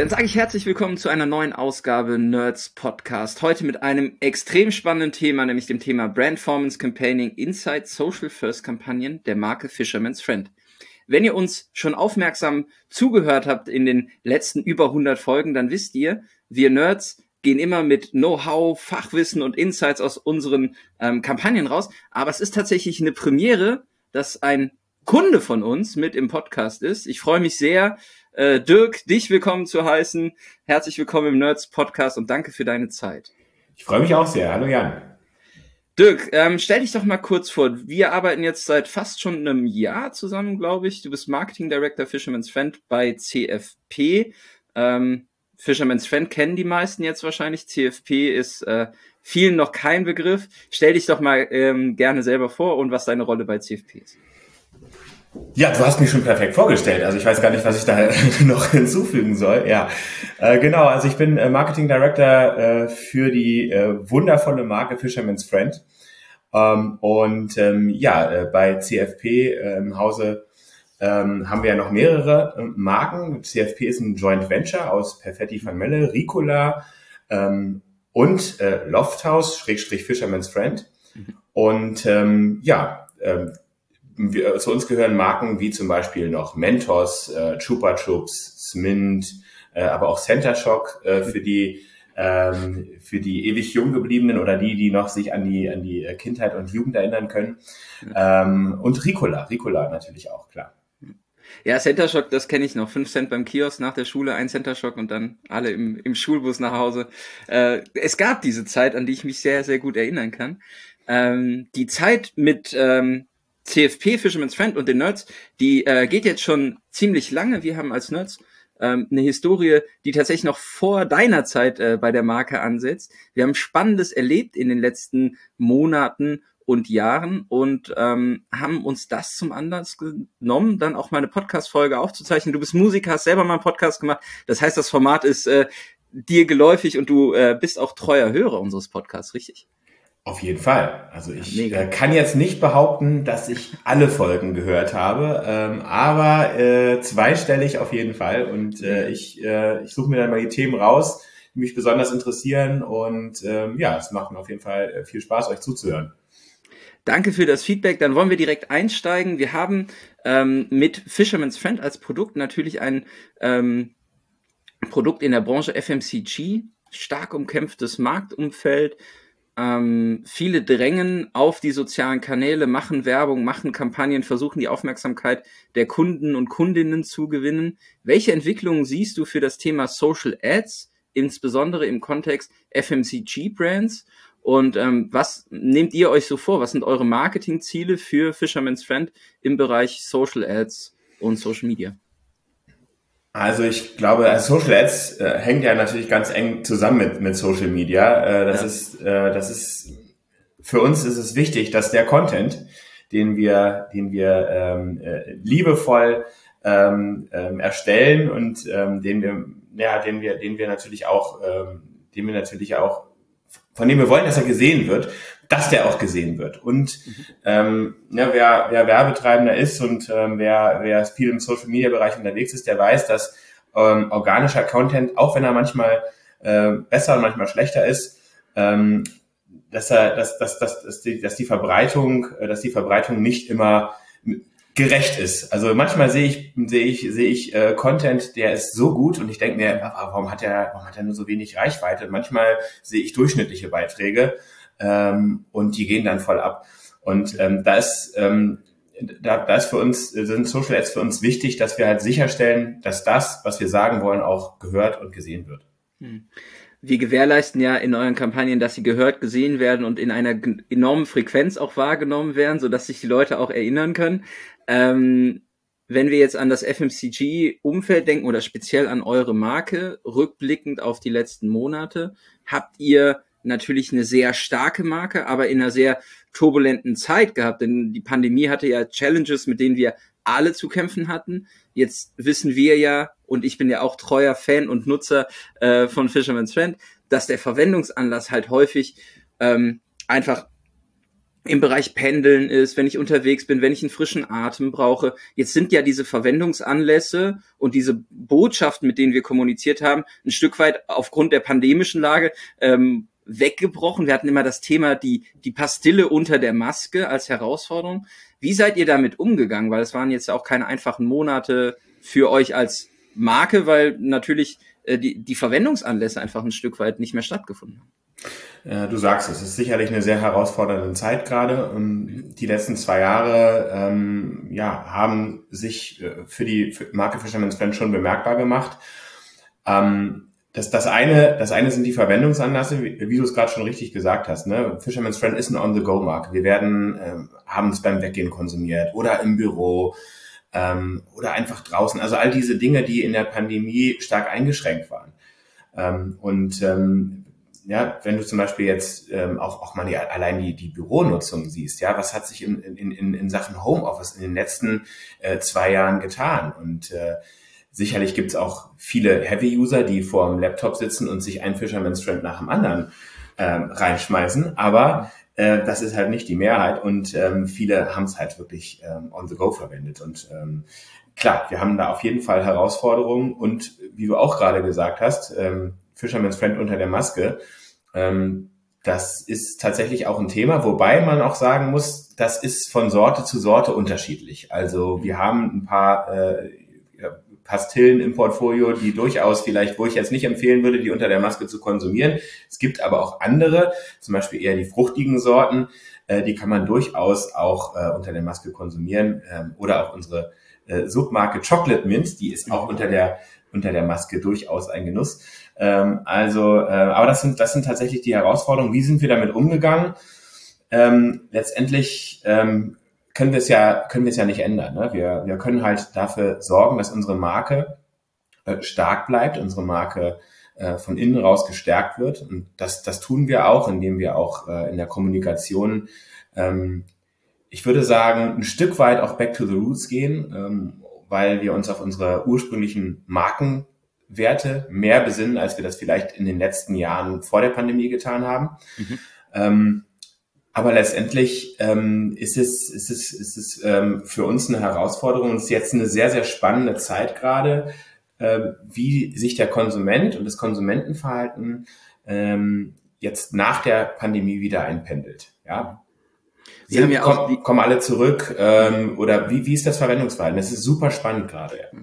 Dann sage ich herzlich willkommen zu einer neuen Ausgabe Nerds Podcast. Heute mit einem extrem spannenden Thema, nämlich dem Thema Brandformance Campaigning Inside Social First Kampagnen der Marke Fisherman's Friend. Wenn ihr uns schon aufmerksam zugehört habt in den letzten über 100 Folgen, dann wisst ihr, wir Nerds gehen immer mit Know-how, Fachwissen und Insights aus unseren ähm, Kampagnen raus. Aber es ist tatsächlich eine Premiere, dass ein Kunde von uns mit im Podcast ist. Ich freue mich sehr, äh, Dirk, dich willkommen zu heißen. Herzlich willkommen im Nerds Podcast und danke für deine Zeit. Ich freue mich auch sehr. Hallo Jan. Dirk, ähm, stell dich doch mal kurz vor. Wir arbeiten jetzt seit fast schon einem Jahr zusammen, glaube ich. Du bist Marketing Director Fisherman's Friend bei CFP. Ähm, Fisherman's Friend kennen die meisten jetzt wahrscheinlich. CFP ist äh, vielen noch kein Begriff. Stell dich doch mal ähm, gerne selber vor und was deine Rolle bei CFP ist. Ja, du hast mich schon perfekt vorgestellt. Also ich weiß gar nicht, was ich da noch hinzufügen soll. Ja, äh, genau. Also ich bin äh, Marketing Director äh, für die äh, wundervolle Marke Fisherman's Friend. Ähm, und ähm, ja, äh, bei CFP äh, im Hause ähm, haben wir ja noch mehrere Marken. CFP ist ein Joint Venture aus Perfetti van Melle, Ricola ähm, und Lofthouse, Schrägstrich Fisherman's Friend. Mhm. Und ähm, ja, ähm, wir, zu uns gehören Marken wie zum Beispiel noch Mentos, äh, Chupa Chups, Smint, äh, aber auch Center Shock äh, für die ähm, für die ewig jung gebliebenen oder die, die noch sich an die an die Kindheit und Jugend erinnern können. Ähm, und Ricola, Ricola natürlich auch klar. Ja, Center Shock, das kenne ich noch. Fünf Cent beim Kiosk nach der Schule, ein Center Shock und dann alle im, im Schulbus nach Hause. Äh, es gab diese Zeit, an die ich mich sehr, sehr gut erinnern kann. Ähm, die Zeit mit ähm, CFP Fisherman's Friend und den Nerds, die äh, geht jetzt schon ziemlich lange. Wir haben als Nerds ähm, eine Historie, die tatsächlich noch vor deiner Zeit äh, bei der Marke ansetzt. Wir haben Spannendes erlebt in den letzten Monaten und Jahren und ähm, haben uns das zum Anlass genommen, dann auch mal eine Podcast-Folge aufzuzeichnen. Du bist Musiker, hast selber mal einen Podcast gemacht. Das heißt, das Format ist äh, dir geläufig und du äh, bist auch treuer Hörer unseres Podcasts, richtig? Auf jeden Fall. Also ich äh, kann jetzt nicht behaupten, dass ich alle Folgen gehört habe, ähm, aber äh, zweistellig auf jeden Fall. Und äh, ich, äh, ich suche mir dann mal die Themen raus, die mich besonders interessieren. Und ähm, ja, es macht mir auf jeden Fall äh, viel Spaß, euch zuzuhören. Danke für das Feedback. Dann wollen wir direkt einsteigen. Wir haben ähm, mit Fisherman's Friend als Produkt natürlich ein ähm, Produkt in der Branche FMCG, stark umkämpftes Marktumfeld ähm, viele drängen auf die sozialen Kanäle, machen Werbung, machen Kampagnen, versuchen die Aufmerksamkeit der Kunden und Kundinnen zu gewinnen. Welche Entwicklungen siehst du für das Thema Social Ads, insbesondere im Kontext FMCG-Brands? Und ähm, was nehmt ihr euch so vor? Was sind eure Marketingziele für Fisherman's Friend im Bereich Social Ads und Social Media? Also ich glaube, also Social Ads äh, hängt ja natürlich ganz eng zusammen mit, mit Social Media. Äh, das ja. ist, äh, das ist, für uns ist es wichtig, dass der Content, den wir, den wir ähm, äh, liebevoll ähm, ähm, erstellen und ähm, den wir, ja, den wir, den wir natürlich auch, ähm, den wir natürlich auch, von dem wir wollen, dass er gesehen wird, dass der auch gesehen wird. Und mhm. ähm, ja, wer, wer Werbetreibender ist und ähm, wer, wer viel im Social-Media-Bereich unterwegs ist, der weiß, dass ähm, organischer Content, auch wenn er manchmal äh, besser und manchmal schlechter ist, ähm, dass er, dass, dass, dass, dass, die, dass die Verbreitung, äh, dass die Verbreitung nicht immer gerecht ist. Also manchmal sehe ich sehe ich sehe ich äh, Content, der ist so gut und ich denke mir, warum hat er warum hat er nur so wenig Reichweite? Manchmal sehe ich durchschnittliche Beiträge ähm, und die gehen dann voll ab. Und ähm, da ist ähm, da, da ist für uns sind Social Ads für uns wichtig, dass wir halt sicherstellen, dass das, was wir sagen wollen, auch gehört und gesehen wird. Hm. Wir gewährleisten ja in euren Kampagnen, dass sie gehört, gesehen werden und in einer enormen Frequenz auch wahrgenommen werden, so dass sich die Leute auch erinnern können. Ähm, wenn wir jetzt an das FMCG-Umfeld denken oder speziell an eure Marke, rückblickend auf die letzten Monate, habt ihr natürlich eine sehr starke Marke, aber in einer sehr turbulenten Zeit gehabt, denn die Pandemie hatte ja Challenges, mit denen wir alle zu kämpfen hatten. Jetzt wissen wir ja, und ich bin ja auch treuer Fan und Nutzer äh, von Fisherman's Friend, dass der Verwendungsanlass halt häufig ähm, einfach im Bereich Pendeln ist, wenn ich unterwegs bin, wenn ich einen frischen Atem brauche. Jetzt sind ja diese Verwendungsanlässe und diese Botschaften, mit denen wir kommuniziert haben, ein Stück weit aufgrund der pandemischen Lage ähm, weggebrochen. Wir hatten immer das Thema die, die Pastille unter der Maske als Herausforderung. Wie seid ihr damit umgegangen? Weil es waren jetzt auch keine einfachen Monate für euch als Marke, weil natürlich äh, die, die Verwendungsanlässe einfach ein Stück weit nicht mehr stattgefunden haben. Du sagst es, ist sicherlich eine sehr herausfordernde Zeit gerade. Ähm, die letzten zwei Jahre ähm, ja, haben sich äh, für die Marke Fisherman's Friend schon bemerkbar gemacht. Ähm, das, das, eine, das eine sind die Verwendungsanlässe, wie, wie du es gerade schon richtig gesagt hast. Ne? Fisherman's Friend ist ein On-the-Go-Marke. Wir werden ähm, abends beim Weggehen konsumiert oder im Büro ähm, oder einfach draußen. Also all diese Dinge, die in der Pandemie stark eingeschränkt waren. Ähm, und ähm, ja, wenn du zum Beispiel jetzt ähm, auch, auch mal die, allein die, die Büronutzung siehst, ja, was hat sich in, in, in, in Sachen Homeoffice in den letzten äh, zwei Jahren getan? Und äh, sicherlich gibt's auch viele Heavy-User, die vor dem Laptop sitzen und sich ein Fisherman's Friend nach dem anderen ähm, reinschmeißen, aber äh, das ist halt nicht die Mehrheit und ähm, viele haben es halt wirklich ähm, on the go verwendet. Und ähm, klar, wir haben da auf jeden Fall Herausforderungen und wie du auch gerade gesagt hast, ähm, Fisherman's Friend unter der Maske. Ähm, das ist tatsächlich auch ein Thema, wobei man auch sagen muss, das ist von Sorte zu Sorte unterschiedlich. Also wir haben ein paar äh, Pastillen im Portfolio, die durchaus vielleicht, wo ich jetzt nicht empfehlen würde, die unter der Maske zu konsumieren. Es gibt aber auch andere, zum Beispiel eher die fruchtigen Sorten, äh, die kann man durchaus auch äh, unter der Maske konsumieren. Ähm, oder auch unsere äh, Submarke Chocolate Mint, die ist auch unter der unter der Maske durchaus ein Genuss. Ähm, also, äh, aber das sind, das sind tatsächlich die Herausforderungen. Wie sind wir damit umgegangen? Ähm, letztendlich ähm, können wir es ja, können wir es ja nicht ändern. Ne? Wir, wir können halt dafür sorgen, dass unsere Marke äh, stark bleibt, unsere Marke äh, von innen raus gestärkt wird. Und das, das tun wir auch, indem wir auch äh, in der Kommunikation, ähm, ich würde sagen, ein Stück weit auch back to the roots gehen, ähm, weil wir uns auf unsere ursprünglichen Marken Werte mehr besinnen, als wir das vielleicht in den letzten Jahren vor der Pandemie getan haben. Mhm. Ähm, aber letztendlich ähm, ist es, ist es, ist es ähm, für uns eine Herausforderung. Es ist jetzt eine sehr, sehr spannende Zeit gerade, äh, wie sich der Konsument und das Konsumentenverhalten ähm, jetzt nach der Pandemie wieder einpendelt. Ja, Sie haben ja auch kommen, kommen alle zurück ähm, oder wie, wie ist das Verwendungsverhalten? Das ist super spannend gerade. Ja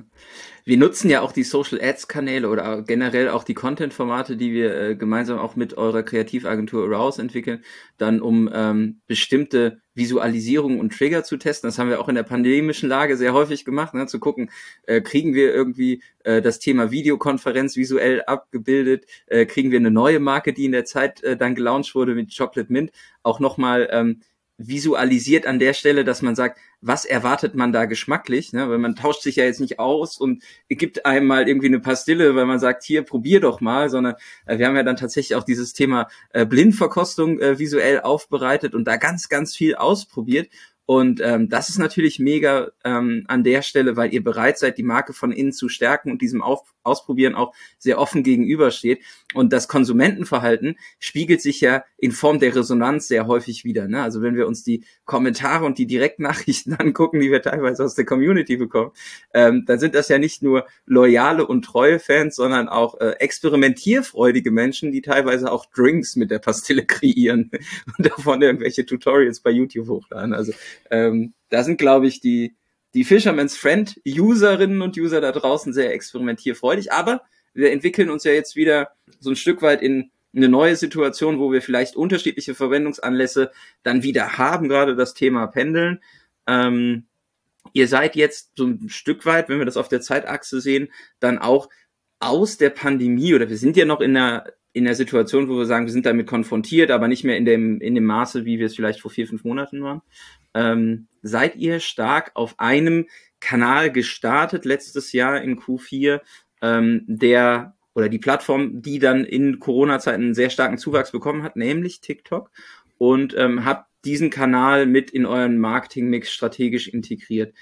wir nutzen ja auch die Social Ads Kanäle oder generell auch die Content Formate, die wir äh, gemeinsam auch mit eurer Kreativagentur Arouse entwickeln, dann um ähm, bestimmte Visualisierungen und Trigger zu testen. Das haben wir auch in der pandemischen Lage sehr häufig gemacht, ne, zu gucken, äh, kriegen wir irgendwie äh, das Thema Videokonferenz visuell abgebildet, äh, kriegen wir eine neue Marke, die in der Zeit äh, dann gelauncht wurde mit Chocolate Mint, auch nochmal ähm, visualisiert an der Stelle, dass man sagt, was erwartet man da geschmacklich? Ne? Weil man tauscht sich ja jetzt nicht aus und gibt einem mal irgendwie eine Pastille, weil man sagt, hier, probier doch mal, sondern äh, wir haben ja dann tatsächlich auch dieses Thema äh, Blindverkostung äh, visuell aufbereitet und da ganz, ganz viel ausprobiert. Und ähm, das ist natürlich mega ähm, an der Stelle, weil ihr bereit seid, die Marke von innen zu stärken und diesem Auf Ausprobieren auch sehr offen gegenübersteht. Und das Konsumentenverhalten spiegelt sich ja in Form der Resonanz sehr häufig wieder. Ne? Also wenn wir uns die Kommentare und die Direktnachrichten angucken, die wir teilweise aus der Community bekommen, ähm, dann sind das ja nicht nur loyale und treue Fans, sondern auch äh, experimentierfreudige Menschen, die teilweise auch Drinks mit der Pastille kreieren und davon irgendwelche Tutorials bei YouTube hochladen. Also ähm, da sind, glaube ich, die die Fisherman's Friend Userinnen und User da draußen sehr experimentierfreudig, aber wir entwickeln uns ja jetzt wieder so ein Stück weit in eine neue Situation, wo wir vielleicht unterschiedliche Verwendungsanlässe dann wieder haben, gerade das Thema Pendeln. Ähm, ihr seid jetzt so ein Stück weit, wenn wir das auf der Zeitachse sehen, dann auch aus der Pandemie oder wir sind ja noch in der in der Situation, wo wir sagen, wir sind damit konfrontiert, aber nicht mehr in dem in dem Maße, wie wir es vielleicht vor vier fünf Monaten waren ähm, seid ihr stark auf einem Kanal gestartet letztes Jahr in Q4, ähm, der oder die Plattform, die dann in Corona-Zeiten einen sehr starken Zuwachs bekommen hat, nämlich TikTok. Und ähm, habt diesen Kanal mit in euren Marketing-Mix strategisch integriert.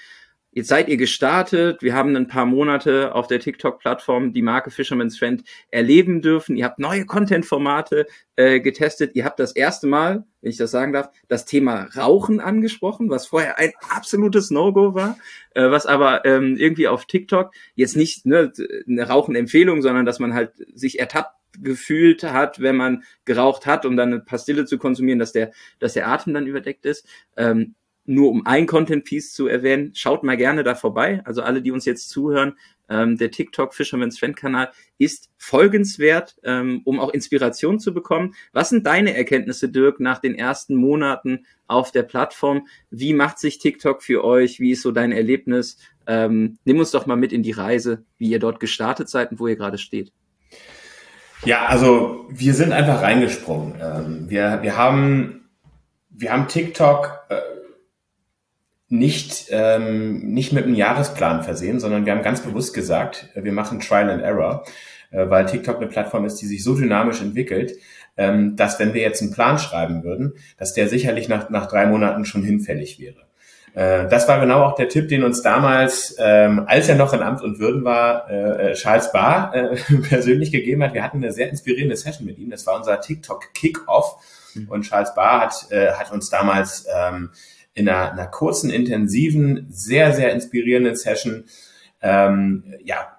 Jetzt seid ihr gestartet. Wir haben ein paar Monate auf der TikTok-Plattform die Marke Fisherman's Friend erleben dürfen. Ihr habt neue Content-Formate äh, getestet. Ihr habt das erste Mal, wenn ich das sagen darf, das Thema Rauchen angesprochen, was vorher ein absolutes No-Go war, äh, was aber ähm, irgendwie auf TikTok jetzt nicht ne, eine Rauchenempfehlung, sondern dass man halt sich ertappt gefühlt hat, wenn man geraucht hat, um dann eine Pastille zu konsumieren, dass der, dass der Atem dann überdeckt ist. Ähm, nur um ein Content-Piece zu erwähnen, schaut mal gerne da vorbei. Also alle, die uns jetzt zuhören, ähm, der TikTok Fisherman's Friend Kanal ist folgenswert, ähm, um auch Inspiration zu bekommen. Was sind deine Erkenntnisse, Dirk, nach den ersten Monaten auf der Plattform? Wie macht sich TikTok für euch? Wie ist so dein Erlebnis? Ähm, nimm uns doch mal mit in die Reise, wie ihr dort gestartet seid und wo ihr gerade steht. Ja, also wir sind einfach reingesprungen. Ähm, wir, wir haben, wir haben TikTok äh, nicht, ähm, nicht mit einem Jahresplan versehen, sondern wir haben ganz bewusst gesagt, äh, wir machen Trial and Error, äh, weil TikTok eine Plattform ist, die sich so dynamisch entwickelt, ähm, dass wenn wir jetzt einen Plan schreiben würden, dass der sicherlich nach, nach drei Monaten schon hinfällig wäre. Äh, das war genau auch der Tipp, den uns damals, ähm, als er noch in Amt und Würden war, äh, Charles Barr äh, persönlich gegeben hat. Wir hatten eine sehr inspirierende Session mit ihm. Das war unser TikTok Kickoff. Mhm. Und Charles Barr hat, äh, hat uns damals ähm, in einer, einer kurzen, intensiven, sehr, sehr inspirierenden Session ähm, ja,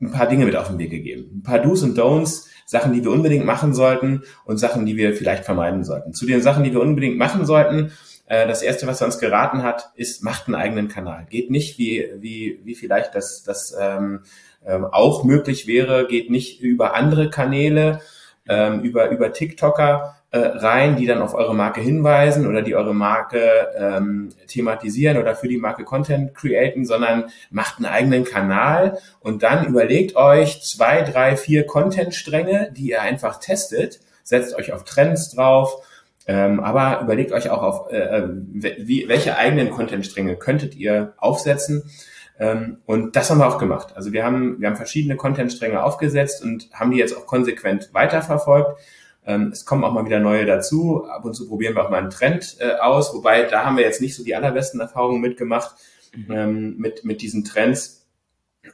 ein paar Dinge mit auf den Weg gegeben. Ein paar Do's und Don'ts, Sachen, die wir unbedingt machen sollten und Sachen, die wir vielleicht vermeiden sollten. Zu den Sachen, die wir unbedingt machen sollten, äh, das erste, was er uns geraten hat, ist, macht einen eigenen Kanal. Geht nicht, wie, wie, wie vielleicht das, das ähm, ähm, auch möglich wäre, geht nicht über andere Kanäle, ähm, über, über TikToker, äh, rein, die dann auf eure Marke hinweisen oder die eure Marke ähm, thematisieren oder für die Marke Content createn, sondern macht einen eigenen Kanal und dann überlegt euch zwei, drei, vier Content-Stränge, die ihr einfach testet, setzt euch auf Trends drauf, ähm, aber überlegt euch auch auf, äh, äh wie, welche eigenen Content-Stränge könntet ihr aufsetzen. Ähm, und das haben wir auch gemacht. Also wir haben, wir haben verschiedene Content-Stränge aufgesetzt und haben die jetzt auch konsequent weiterverfolgt. Ähm, es kommen auch mal wieder neue dazu. Ab und zu probieren wir auch mal einen Trend äh, aus, wobei da haben wir jetzt nicht so die allerbesten Erfahrungen mitgemacht mhm. ähm, mit, mit diesen Trends.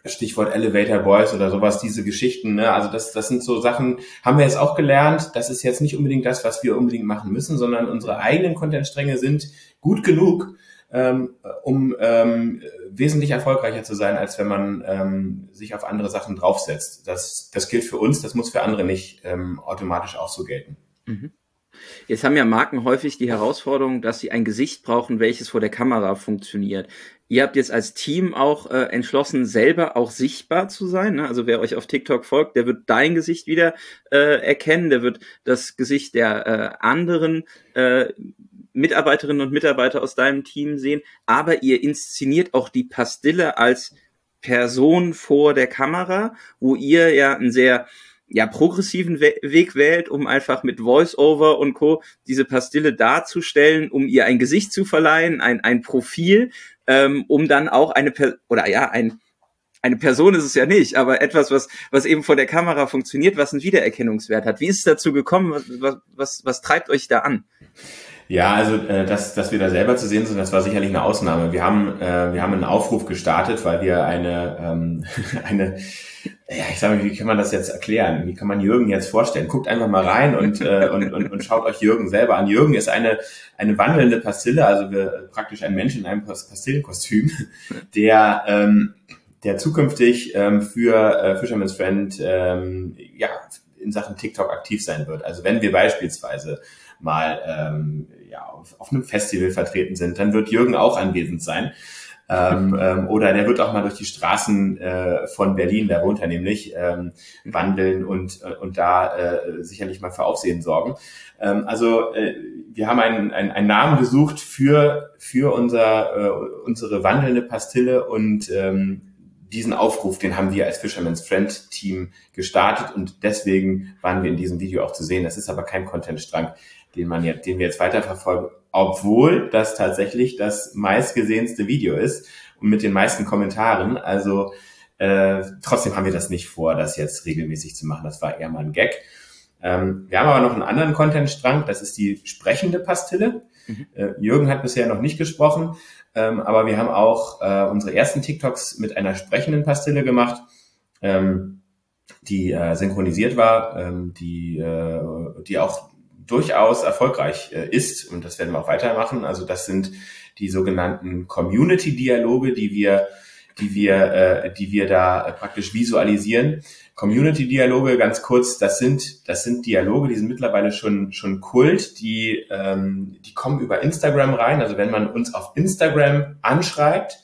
Stichwort Elevator Boys oder sowas, diese Geschichten. Ne? Also das, das sind so Sachen, haben wir jetzt auch gelernt. Das ist jetzt nicht unbedingt das, was wir unbedingt machen müssen, sondern unsere eigenen Contentstränge sind gut genug, ähm, um ähm, wesentlich erfolgreicher zu sein, als wenn man ähm, sich auf andere Sachen draufsetzt. Das, das gilt für uns, das muss für andere nicht ähm, automatisch auch so gelten. Mhm. Jetzt haben ja Marken häufig die Herausforderung, dass sie ein Gesicht brauchen, welches vor der Kamera funktioniert. Ihr habt jetzt als Team auch äh, entschlossen, selber auch sichtbar zu sein. Ne? Also wer euch auf TikTok folgt, der wird dein Gesicht wieder äh, erkennen, der wird das Gesicht der äh, anderen äh, Mitarbeiterinnen und Mitarbeiter aus deinem Team sehen, aber ihr inszeniert auch die Pastille als Person vor der Kamera, wo ihr ja einen sehr ja, progressiven We Weg wählt, um einfach mit Voice-Over und Co. diese Pastille darzustellen, um ihr ein Gesicht zu verleihen, ein, ein Profil, ähm, um dann auch eine, per oder ja, ein, eine Person ist es ja nicht, aber etwas, was, was eben vor der Kamera funktioniert, was einen Wiedererkennungswert hat. Wie ist es dazu gekommen? Was, was, was treibt euch da an? Ja, also äh, dass, dass wir da selber zu sehen sind, das war sicherlich eine Ausnahme. Wir haben, äh, wir haben einen Aufruf gestartet, weil wir eine, ähm, eine ja, ich sage mal, wie kann man das jetzt erklären? Wie kann man Jürgen jetzt vorstellen? Guckt einfach mal rein und, äh, und, und, und schaut euch Jürgen selber an. Jürgen ist eine, eine wandelnde Pastille, also wir, praktisch ein Mensch in einem Pastillenkostüm, der, ähm, der zukünftig ähm, für äh, Fisherman's Friend ähm, ja, in Sachen TikTok aktiv sein wird. Also wenn wir beispielsweise mal ähm, ja, auf, auf einem Festival vertreten sind, dann wird Jürgen auch anwesend sein. Ähm, ähm, oder der wird auch mal durch die Straßen äh, von Berlin, da wohnt er nämlich, ähm, wandeln und, äh, und da äh, sicherlich mal für Aufsehen sorgen. Ähm, also äh, wir haben einen, einen, einen Namen gesucht für, für unser, äh, unsere wandelnde Pastille und ähm, diesen Aufruf, den haben wir als Fisherman's Friend Team gestartet und deswegen waren wir in diesem Video auch zu sehen. Das ist aber kein Contentstrang, den man jetzt, den wir jetzt weiterverfolgen, obwohl das tatsächlich das meistgesehenste Video ist und mit den meisten Kommentaren. Also Äh, trotzdem haben wir das nicht vor, das jetzt regelmäßig zu machen. Das war eher mal ein Gag. Ähm, wir haben aber noch einen anderen Content-Strang, das ist die sprechende Pastille. Mhm. Äh, Jürgen hat bisher noch nicht gesprochen, ähm, aber wir haben auch äh, unsere ersten TikToks mit einer sprechenden Pastille gemacht, ähm, die äh, synchronisiert war, ähm, die, äh, die auch durchaus erfolgreich äh, ist und das werden wir auch weitermachen. Also das sind die sogenannten Community-Dialoge, die wir die wir, äh, die wir da praktisch visualisieren. Community-Dialoge, ganz kurz, das sind, das sind Dialoge, die sind mittlerweile schon, schon Kult, die, ähm, die kommen über Instagram rein. Also wenn man uns auf Instagram anschreibt,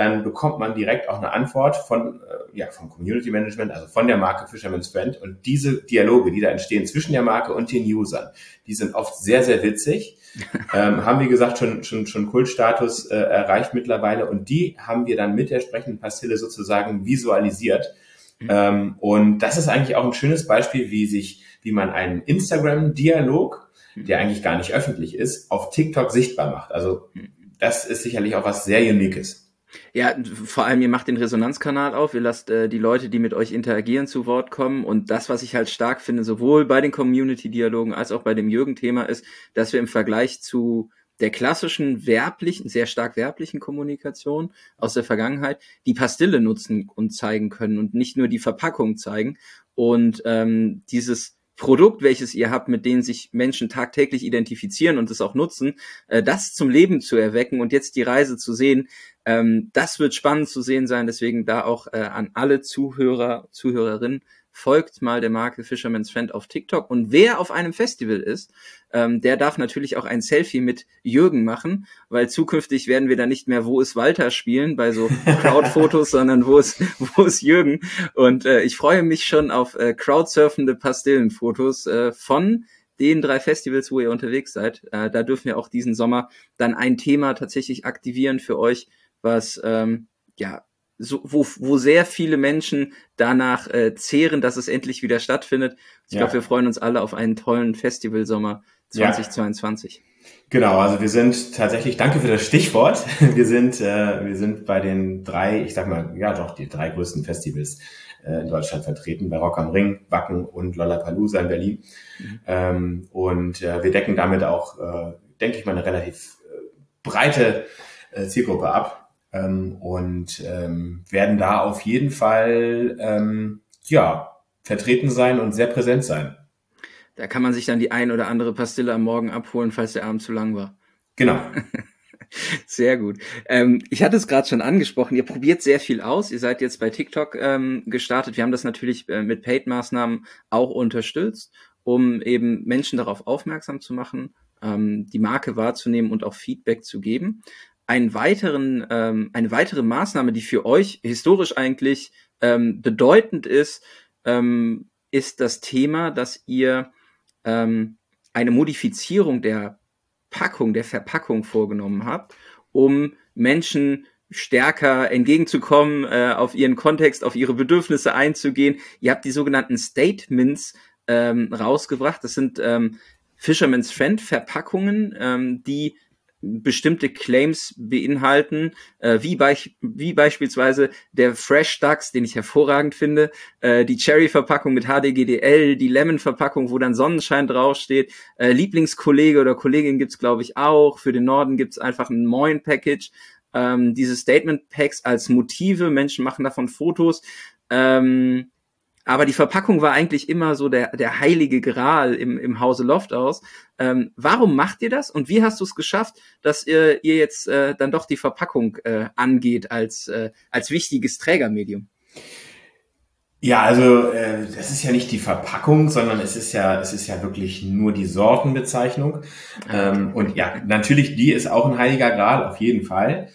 dann bekommt man direkt auch eine Antwort von, äh, ja, vom Community Management, also von der Marke Fisherman's Friend. Und diese Dialoge, die da entstehen zwischen der Marke und den Usern, die sind oft sehr, sehr witzig. ähm, haben, wie gesagt, schon, schon, schon Kultstatus äh, erreicht mittlerweile. Und die haben wir dann mit der sprechenden Pastille sozusagen visualisiert. Mhm. Ähm, und das ist eigentlich auch ein schönes Beispiel, wie sich, wie man einen Instagram-Dialog, mhm. der eigentlich gar nicht öffentlich ist, auf TikTok sichtbar macht. Also mhm. das ist sicherlich auch was sehr Uniques. Ja, vor allem ihr macht den Resonanzkanal auf, ihr lasst äh, die Leute, die mit euch interagieren, zu Wort kommen. Und das, was ich halt stark finde, sowohl bei den Community-Dialogen als auch bei dem Jürgen-Thema, ist, dass wir im Vergleich zu der klassischen werblichen, sehr stark werblichen Kommunikation aus der Vergangenheit die Pastille nutzen und zeigen können und nicht nur die Verpackung zeigen. Und ähm, dieses Produkt, welches ihr habt, mit denen sich Menschen tagtäglich identifizieren und es auch nutzen, äh, das zum Leben zu erwecken und jetzt die Reise zu sehen, ähm, das wird spannend zu sehen sein. Deswegen da auch äh, an alle Zuhörer, Zuhörerinnen, folgt mal der Marke Fisherman's Friend auf TikTok. Und wer auf einem Festival ist, ähm, der darf natürlich auch ein Selfie mit Jürgen machen, weil zukünftig werden wir dann nicht mehr Wo ist Walter spielen bei so Crowdfotos, sondern wo ist, wo ist Jürgen? Und äh, ich freue mich schon auf äh, crowdsurfende Pastillenfotos äh, von den drei Festivals, wo ihr unterwegs seid. Äh, da dürfen wir auch diesen Sommer dann ein Thema tatsächlich aktivieren für euch, was ähm, ja so, wo, wo sehr viele Menschen danach äh, zehren, dass es endlich wieder stattfindet. Ich ja. glaube, wir freuen uns alle auf einen tollen Festivalsommer 2022. Ja. Genau, also wir sind tatsächlich, danke für das Stichwort. Wir sind, äh, wir sind bei den drei, ich sag mal, ja doch, die drei größten Festivals äh, in Deutschland vertreten, bei Rock am Ring, Wacken und Lollapalooza in Berlin. Mhm. Ähm, und äh, wir decken damit auch, äh, denke ich mal, eine relativ äh, breite äh, Zielgruppe ab ähm, und ähm, werden da auf jeden Fall ähm, ja vertreten sein und sehr präsent sein. Da kann man sich dann die ein oder andere Pastille am Morgen abholen, falls der Abend zu lang war. Genau. Sehr gut. Ähm, ich hatte es gerade schon angesprochen, ihr probiert sehr viel aus. Ihr seid jetzt bei TikTok ähm, gestartet. Wir haben das natürlich äh, mit Paid-Maßnahmen auch unterstützt, um eben Menschen darauf aufmerksam zu machen, ähm, die Marke wahrzunehmen und auch Feedback zu geben einen weiteren, ähm, eine weitere Maßnahme, die für euch historisch eigentlich ähm, bedeutend ist, ähm, ist das Thema, dass ihr ähm, eine Modifizierung der Packung, der Verpackung vorgenommen habt, um Menschen stärker entgegenzukommen, äh, auf ihren Kontext, auf ihre Bedürfnisse einzugehen. Ihr habt die sogenannten Statements ähm, rausgebracht. Das sind ähm, Fisherman's Friend Verpackungen, ähm, die bestimmte Claims beinhalten, äh, wie, bei, wie beispielsweise der Fresh Ducks, den ich hervorragend finde, äh, die Cherry-Verpackung mit HDGDL, die Lemon-Verpackung, wo dann Sonnenschein draufsteht, äh, Lieblingskollege oder Kollegin gibt's glaube ich auch, für den Norden gibt's einfach ein Moin-Package, ähm, diese Statement-Packs als Motive, Menschen machen davon Fotos, ähm, aber die Verpackung war eigentlich immer so der, der heilige Gral im, im Hause Loft aus. Ähm, warum macht ihr das und wie hast du es geschafft, dass ihr, ihr jetzt äh, dann doch die Verpackung äh, angeht als, äh, als wichtiges Trägermedium? Ja, also äh, das ist ja nicht die Verpackung, sondern es ist ja es ist ja wirklich nur die Sortenbezeichnung. Ah, ähm, und ja, natürlich die ist auch ein heiliger Gral auf jeden Fall.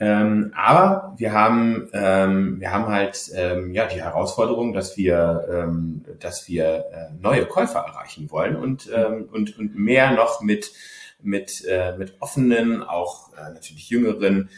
Ähm, aber wir haben, ähm, wir haben halt ähm, ja die Herausforderung, dass wir, ähm, dass wir äh, neue Käufer erreichen wollen und, ähm, und, und mehr noch mit, mit, äh, mit offenen, auch äh, natürlich jüngeren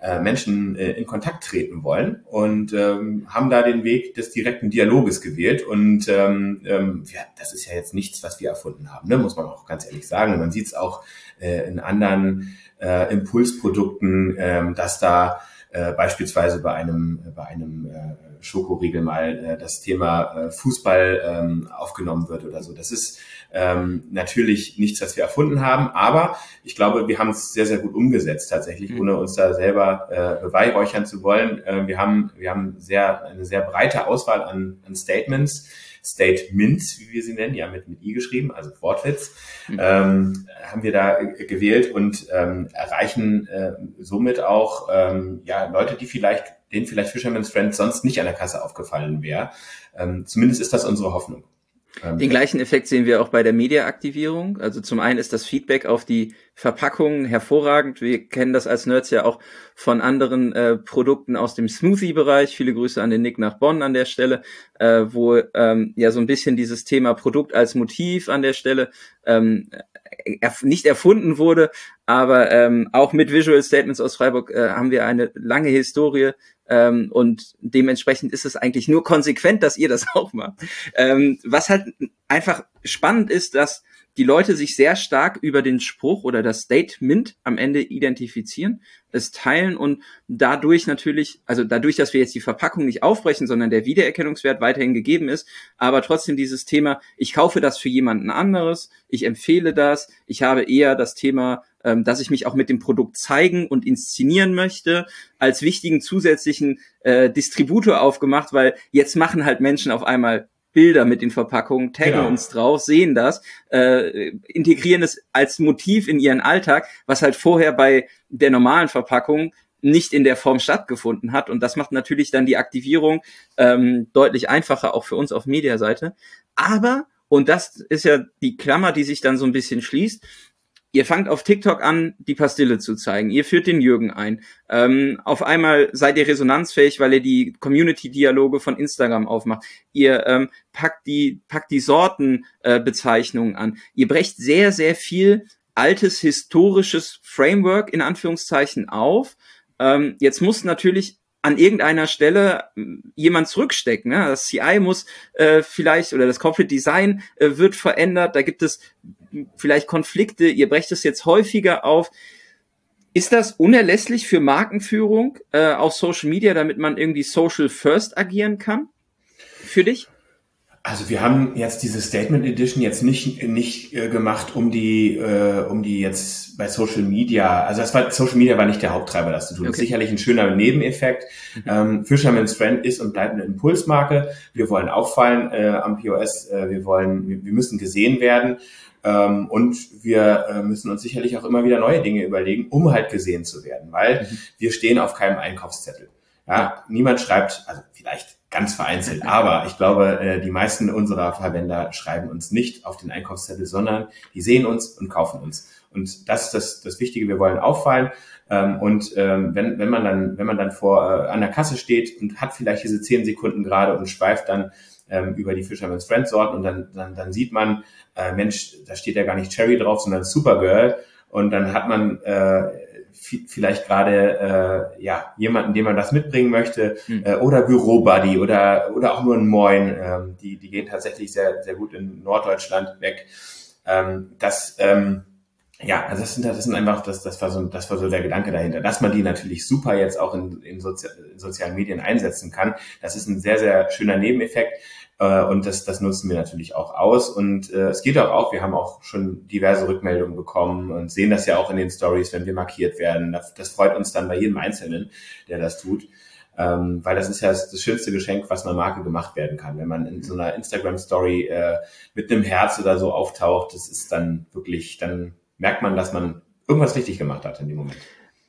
äh, Menschen äh, in Kontakt treten wollen und ähm, haben da den Weg des direkten Dialoges gewählt. Und ähm, ähm, ja, das ist ja jetzt nichts, was wir erfunden haben, ne? muss man auch ganz ehrlich sagen. Man sieht es auch äh, in anderen äh, Impulsprodukten, ähm, dass da äh, beispielsweise bei einem, bei einem äh, Schokoriegel mal äh, das Thema äh, Fußball ähm, aufgenommen wird oder so. Das ist ähm, natürlich nichts, was wir erfunden haben, aber ich glaube, wir haben es sehr, sehr gut umgesetzt tatsächlich, mhm. ohne uns da selber äh, beweihräuchern zu wollen. Äh, wir haben, wir haben sehr, eine sehr breite Auswahl an, an Statements. Statements, wie wir sie nennen, ja mit, mit I geschrieben, also Wortwitz, mhm. ähm, haben wir da gewählt und ähm, erreichen äh, somit auch ähm, ja, Leute, die vielleicht, denen vielleicht Fisherman's Friend sonst nicht an der Kasse aufgefallen wäre. Ähm, zumindest ist das unsere Hoffnung. Ähm, Den gleichen Effekt sehen wir auch bei der Media-Aktivierung. Also zum einen ist das Feedback auf die Verpackungen hervorragend. Wir kennen das als Nerds ja auch von anderen äh, Produkten aus dem Smoothie-Bereich. Viele Grüße an den Nick nach Bonn an der Stelle, äh, wo ähm, ja so ein bisschen dieses Thema Produkt als Motiv an der Stelle ähm, erf nicht erfunden wurde, aber ähm, auch mit Visual Statements aus Freiburg äh, haben wir eine lange Historie ähm, und dementsprechend ist es eigentlich nur konsequent, dass ihr das auch macht. Ähm, was halt einfach spannend ist, dass die Leute sich sehr stark über den Spruch oder das Statement am Ende identifizieren, es teilen und dadurch natürlich, also dadurch, dass wir jetzt die Verpackung nicht aufbrechen, sondern der Wiedererkennungswert weiterhin gegeben ist, aber trotzdem dieses Thema, ich kaufe das für jemanden anderes, ich empfehle das, ich habe eher das Thema, ähm, dass ich mich auch mit dem Produkt zeigen und inszenieren möchte, als wichtigen zusätzlichen äh, Distributor aufgemacht, weil jetzt machen halt Menschen auf einmal Bilder mit den Verpackungen, taggen genau. uns drauf, sehen das, äh, integrieren es als Motiv in ihren Alltag, was halt vorher bei der normalen Verpackung nicht in der Form stattgefunden hat. Und das macht natürlich dann die Aktivierung ähm, deutlich einfacher, auch für uns auf Mediaseite. Aber, und das ist ja die Klammer, die sich dann so ein bisschen schließt, Ihr fangt auf TikTok an, die Pastille zu zeigen. Ihr führt den Jürgen ein. Ähm, auf einmal seid ihr resonanzfähig, weil ihr die Community-Dialoge von Instagram aufmacht. Ihr ähm, packt die packt die Sortenbezeichnungen äh, an. Ihr brecht sehr sehr viel altes historisches Framework in Anführungszeichen auf. Ähm, jetzt muss natürlich an irgendeiner Stelle hm, jemand zurückstecken. Ne? Das CI muss äh, vielleicht oder das Corporate Design äh, wird verändert. Da gibt es vielleicht Konflikte. Ihr brecht es jetzt häufiger auf. Ist das unerlässlich für Markenführung äh, auf Social Media, damit man irgendwie Social First agieren kann? Für dich? Also wir haben jetzt diese Statement Edition jetzt nicht nicht äh, gemacht, um die äh, um die jetzt bei Social Media. Also das war Social Media war nicht der Haupttreiber, das zu tun. Okay. Das ist sicherlich ein schöner Nebeneffekt. Mhm. Ähm, Fisherman's Friend ist und bleibt eine Impulsmarke. Wir wollen auffallen äh, am POS. Äh, wir wollen, wir, wir müssen gesehen werden. Ähm, und wir äh, müssen uns sicherlich auch immer wieder neue Dinge überlegen, um halt gesehen zu werden, weil mhm. wir stehen auf keinem Einkaufszettel. Ja, niemand schreibt, also vielleicht ganz vereinzelt. Aber ich glaube, äh, die meisten unserer Verwender schreiben uns nicht auf den Einkaufszettel, sondern die sehen uns und kaufen uns. Und das ist das, das Wichtige. Wir wollen auffallen. Ähm, und ähm, wenn, wenn man dann, wenn man dann vor äh, an der Kasse steht und hat vielleicht diese zehn Sekunden gerade und schweift dann ähm, über die Fisherman's Friend Sorten und dann, dann, dann sieht man, äh, Mensch, da steht ja gar nicht Cherry drauf, sondern Supergirl. Und dann hat man äh, vielleicht gerade äh, ja jemanden, dem man das mitbringen möchte, mhm. äh, oder Bürobuddy oder oder auch nur ein Moin. Ähm, die die gehen tatsächlich sehr sehr gut in Norddeutschland weg. Ähm, das ähm, ja, also das sind das sind einfach das das war so das war so der Gedanke dahinter, dass man die natürlich super jetzt auch in, in, Sozi in sozialen Medien einsetzen kann. Das ist ein sehr sehr schöner Nebeneffekt. Äh, und das, das nutzen wir natürlich auch aus. Und äh, es geht auch auf. Wir haben auch schon diverse Rückmeldungen bekommen und sehen das ja auch in den Stories, wenn wir markiert werden. Das, das freut uns dann bei jedem Einzelnen, der das tut. Ähm, weil das ist ja das, das schönste Geschenk, was einer Marke gemacht werden kann. Wenn man in so einer Instagram-Story äh, mit einem Herz oder so auftaucht, das ist dann wirklich, dann merkt man, dass man irgendwas richtig gemacht hat in dem Moment.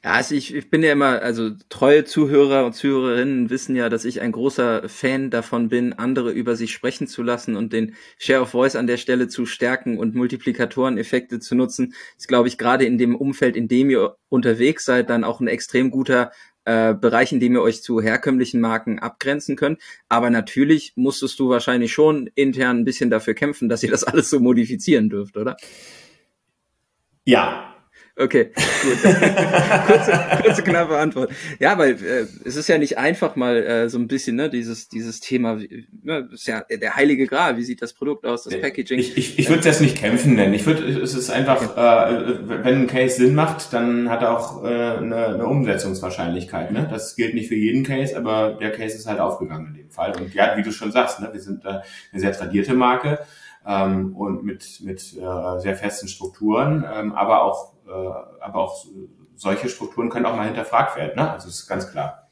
Ja, also ich, ich bin ja immer, also treue Zuhörer und Zuhörerinnen wissen ja, dass ich ein großer Fan davon bin, andere über sich sprechen zu lassen und den Share of Voice an der Stelle zu stärken und Multiplikatoreneffekte zu nutzen. Ist, glaube ich, gerade in dem Umfeld, in dem ihr unterwegs seid, dann auch ein extrem guter äh, Bereich, in dem ihr euch zu herkömmlichen Marken abgrenzen könnt. Aber natürlich musstest du wahrscheinlich schon intern ein bisschen dafür kämpfen, dass ihr das alles so modifizieren dürft, oder? Ja, Okay, gut. kurze, kurze, knappe Antwort. Ja, weil äh, es ist ja nicht einfach mal äh, so ein bisschen, ne, dieses, dieses Thema, ne, ist ja der heilige Gral, wie sieht das Produkt aus, das Packaging. Ich, ich, ich würde das nicht kämpfen nennen. Ich würde, es ist einfach, okay. äh, wenn ein Case Sinn macht, dann hat er auch äh, eine, eine Umsetzungswahrscheinlichkeit. Ne? Das gilt nicht für jeden Case, aber der Case ist halt aufgegangen in dem Fall. Und ja, wie du schon sagst, ne, wir sind äh, eine sehr tradierte Marke ähm, und mit, mit äh, sehr festen Strukturen, ähm, aber auch aber auch solche Strukturen können auch mal hinterfragt werden. Ne? Also ist ganz klar.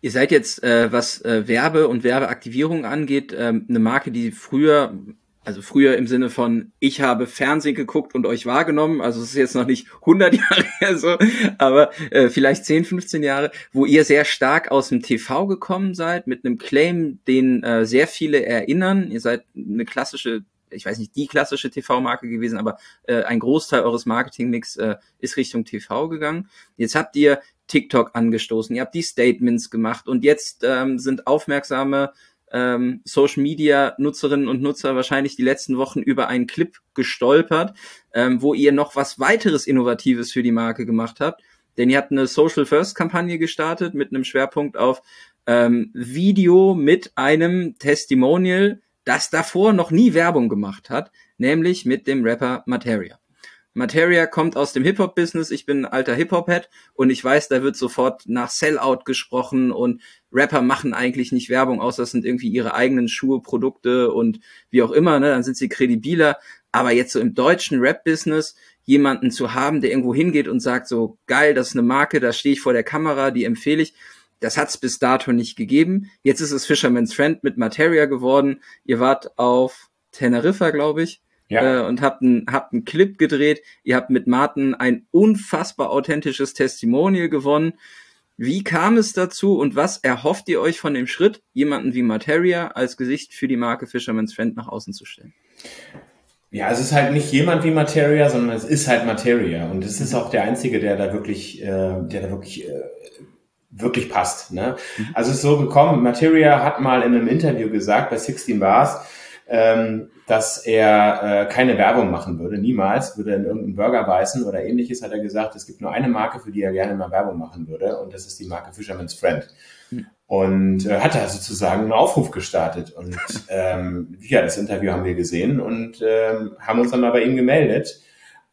Ihr seid jetzt, äh, was äh, Werbe und Werbeaktivierung angeht, ähm, eine Marke, die früher, also früher im Sinne von, ich habe Fernsehen geguckt und euch wahrgenommen, also es ist jetzt noch nicht 100 Jahre her so, aber äh, vielleicht 10, 15 Jahre, wo ihr sehr stark aus dem TV gekommen seid, mit einem Claim, den äh, sehr viele erinnern. Ihr seid eine klassische ich weiß nicht, die klassische TV-Marke gewesen, aber äh, ein Großteil eures Marketingmix äh, ist Richtung TV gegangen. Jetzt habt ihr TikTok angestoßen, ihr habt die Statements gemacht und jetzt ähm, sind aufmerksame ähm, Social Media Nutzerinnen und Nutzer wahrscheinlich die letzten Wochen über einen Clip gestolpert, ähm, wo ihr noch was weiteres Innovatives für die Marke gemacht habt. Denn ihr habt eine Social First Kampagne gestartet mit einem Schwerpunkt auf ähm, Video mit einem Testimonial das davor noch nie Werbung gemacht hat, nämlich mit dem Rapper Materia. Materia kommt aus dem Hip-Hop-Business, ich bin ein alter Hip-Hop-Head und ich weiß, da wird sofort nach Sellout gesprochen und Rapper machen eigentlich nicht Werbung, außer es sind irgendwie ihre eigenen Schuhe, Produkte und wie auch immer, ne, dann sind sie kredibiler. Aber jetzt so im deutschen Rap-Business jemanden zu haben, der irgendwo hingeht und sagt so, geil, das ist eine Marke, da stehe ich vor der Kamera, die empfehle ich, das hat es bis dato nicht gegeben. Jetzt ist es Fisherman's Friend mit Materia geworden. Ihr wart auf Teneriffa, glaube ich. Ja. Äh, und habt einen habt einen Clip gedreht. Ihr habt mit Martin ein unfassbar authentisches Testimonial gewonnen. Wie kam es dazu und was erhofft ihr euch von dem Schritt, jemanden wie Materia als Gesicht für die Marke Fisherman's Friend nach außen zu stellen? Ja, es ist halt nicht jemand wie Materia, sondern es ist halt Materia und es ist auch der einzige, der da wirklich, äh, der da wirklich äh, wirklich passt. Ne? Mhm. Also es ist so gekommen, Materia hat mal in einem Interview gesagt bei 16 Bars, ähm, dass er äh, keine Werbung machen würde, niemals, würde in irgendeinen Burger beißen oder ähnliches, hat er gesagt, es gibt nur eine Marke, für die er gerne mal Werbung machen würde und das ist die Marke Fisherman's Friend. Mhm. Und äh, hat er sozusagen einen Aufruf gestartet und ähm, ja, das Interview haben wir gesehen und ähm, haben uns dann mal bei ihm gemeldet